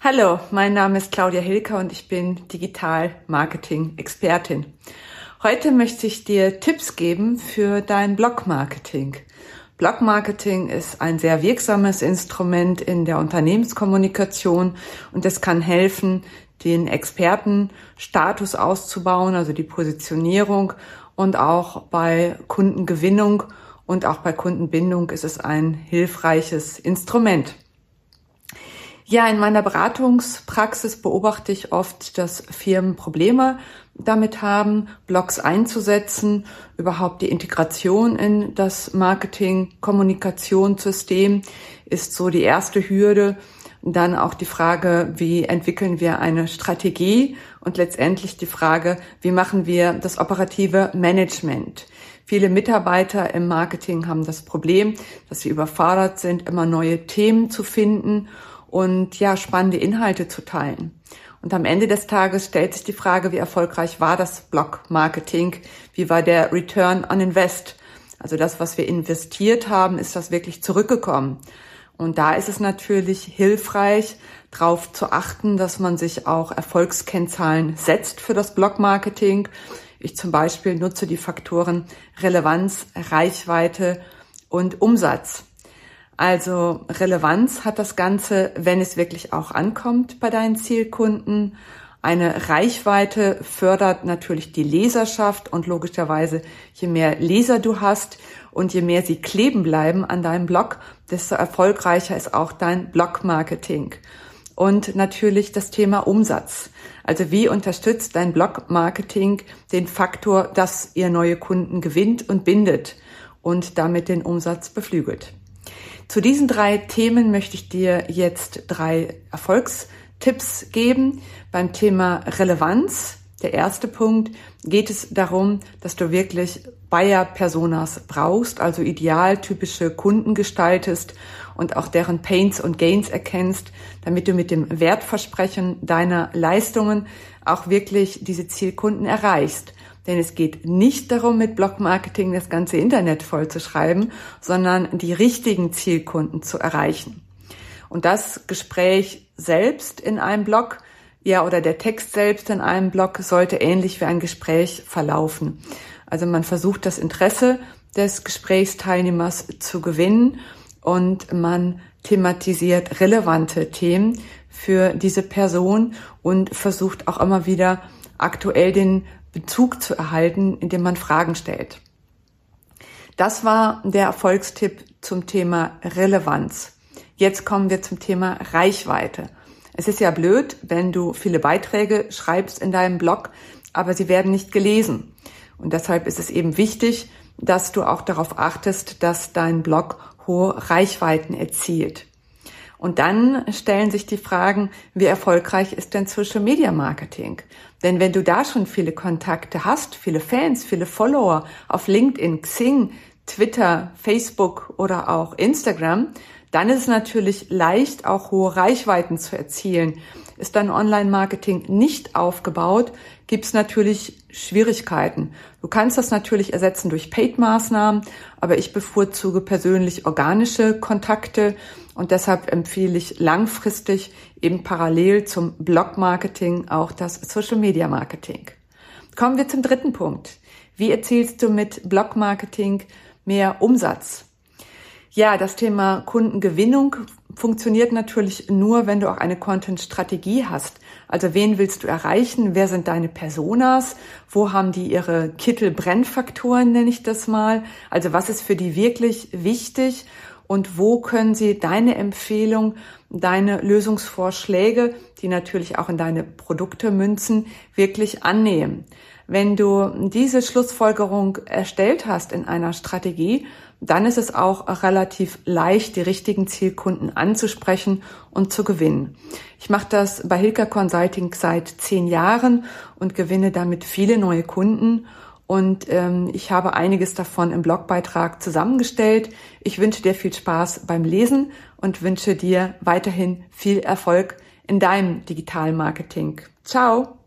Hallo, mein Name ist Claudia Hilker und ich bin Digital-Marketing-Expertin. Heute möchte ich dir Tipps geben für dein Blog-Marketing. Blog-Marketing ist ein sehr wirksames Instrument in der Unternehmenskommunikation und es kann helfen, den Expertenstatus auszubauen, also die Positionierung und auch bei Kundengewinnung und auch bei Kundenbindung ist es ein hilfreiches Instrument. Ja, in meiner Beratungspraxis beobachte ich oft, dass Firmen Probleme damit haben, Blogs einzusetzen, überhaupt die Integration in das Marketing-Kommunikationssystem ist so die erste Hürde. Dann auch die Frage, wie entwickeln wir eine Strategie und letztendlich die Frage, wie machen wir das operative Management. Viele Mitarbeiter im Marketing haben das Problem, dass sie überfordert sind, immer neue Themen zu finden und ja, spannende Inhalte zu teilen. Und am Ende des Tages stellt sich die Frage, wie erfolgreich war das Blog-Marketing? Wie war der Return on Invest? Also das, was wir investiert haben, ist das wirklich zurückgekommen? Und da ist es natürlich hilfreich, darauf zu achten, dass man sich auch Erfolgskennzahlen setzt für das Blog-Marketing. Ich zum Beispiel nutze die Faktoren Relevanz, Reichweite und Umsatz. Also Relevanz hat das Ganze, wenn es wirklich auch ankommt bei deinen Zielkunden. Eine Reichweite fördert natürlich die Leserschaft und logischerweise, je mehr Leser du hast und je mehr sie kleben bleiben an deinem Blog, desto erfolgreicher ist auch dein Blog-Marketing. Und natürlich das Thema Umsatz. Also wie unterstützt dein Blog-Marketing den Faktor, dass ihr neue Kunden gewinnt und bindet und damit den Umsatz beflügelt? Zu diesen drei Themen möchte ich dir jetzt drei Erfolgstipps geben. Beim Thema Relevanz, der erste Punkt, geht es darum, dass du wirklich Buyer-Personas brauchst, also idealtypische Kunden gestaltest und auch deren Pains und Gains erkennst, damit du mit dem Wertversprechen deiner Leistungen auch wirklich diese Zielkunden erreichst. Denn es geht nicht darum, mit Blogmarketing das ganze Internet vollzuschreiben, sondern die richtigen Zielkunden zu erreichen. Und das Gespräch selbst in einem Blog, ja, oder der Text selbst in einem Blog sollte ähnlich wie ein Gespräch verlaufen. Also man versucht das Interesse des Gesprächsteilnehmers zu gewinnen und man thematisiert relevante Themen für diese Person und versucht auch immer wieder aktuell den Bezug zu erhalten, indem man Fragen stellt. Das war der Erfolgstipp zum Thema Relevanz. Jetzt kommen wir zum Thema Reichweite. Es ist ja blöd, wenn du viele Beiträge schreibst in deinem Blog, aber sie werden nicht gelesen. Und deshalb ist es eben wichtig, dass du auch darauf achtest, dass dein Blog hohe Reichweiten erzielt. Und dann stellen sich die Fragen, wie erfolgreich ist denn Social Media Marketing? Denn wenn du da schon viele Kontakte hast, viele Fans, viele Follower auf LinkedIn, Xing, Twitter, Facebook oder auch Instagram, dann ist es natürlich leicht, auch hohe Reichweiten zu erzielen. Ist dein Online-Marketing nicht aufgebaut, gibt es natürlich Schwierigkeiten. Du kannst das natürlich ersetzen durch Paid-Maßnahmen, aber ich bevorzuge persönlich organische Kontakte und deshalb empfehle ich langfristig eben parallel zum Blog-Marketing auch das Social-Media-Marketing. Kommen wir zum dritten Punkt. Wie erzielst du mit Blog-Marketing mehr Umsatz? Ja, das Thema Kundengewinnung funktioniert natürlich nur, wenn du auch eine Content-Strategie hast. Also wen willst du erreichen? Wer sind deine Personas? Wo haben die ihre Kittel-Brennfaktoren, nenne ich das mal? Also was ist für die wirklich wichtig? Und wo können sie deine Empfehlung, deine Lösungsvorschläge, die natürlich auch in deine Produkte münzen, wirklich annehmen? Wenn du diese Schlussfolgerung erstellt hast in einer Strategie, dann ist es auch relativ leicht, die richtigen Zielkunden anzusprechen und zu gewinnen. Ich mache das bei Hilka Consulting seit zehn Jahren und gewinne damit viele neue Kunden. Und ähm, ich habe einiges davon im Blogbeitrag zusammengestellt. Ich wünsche dir viel Spaß beim Lesen und wünsche dir weiterhin viel Erfolg in deinem Digitalmarketing. Ciao!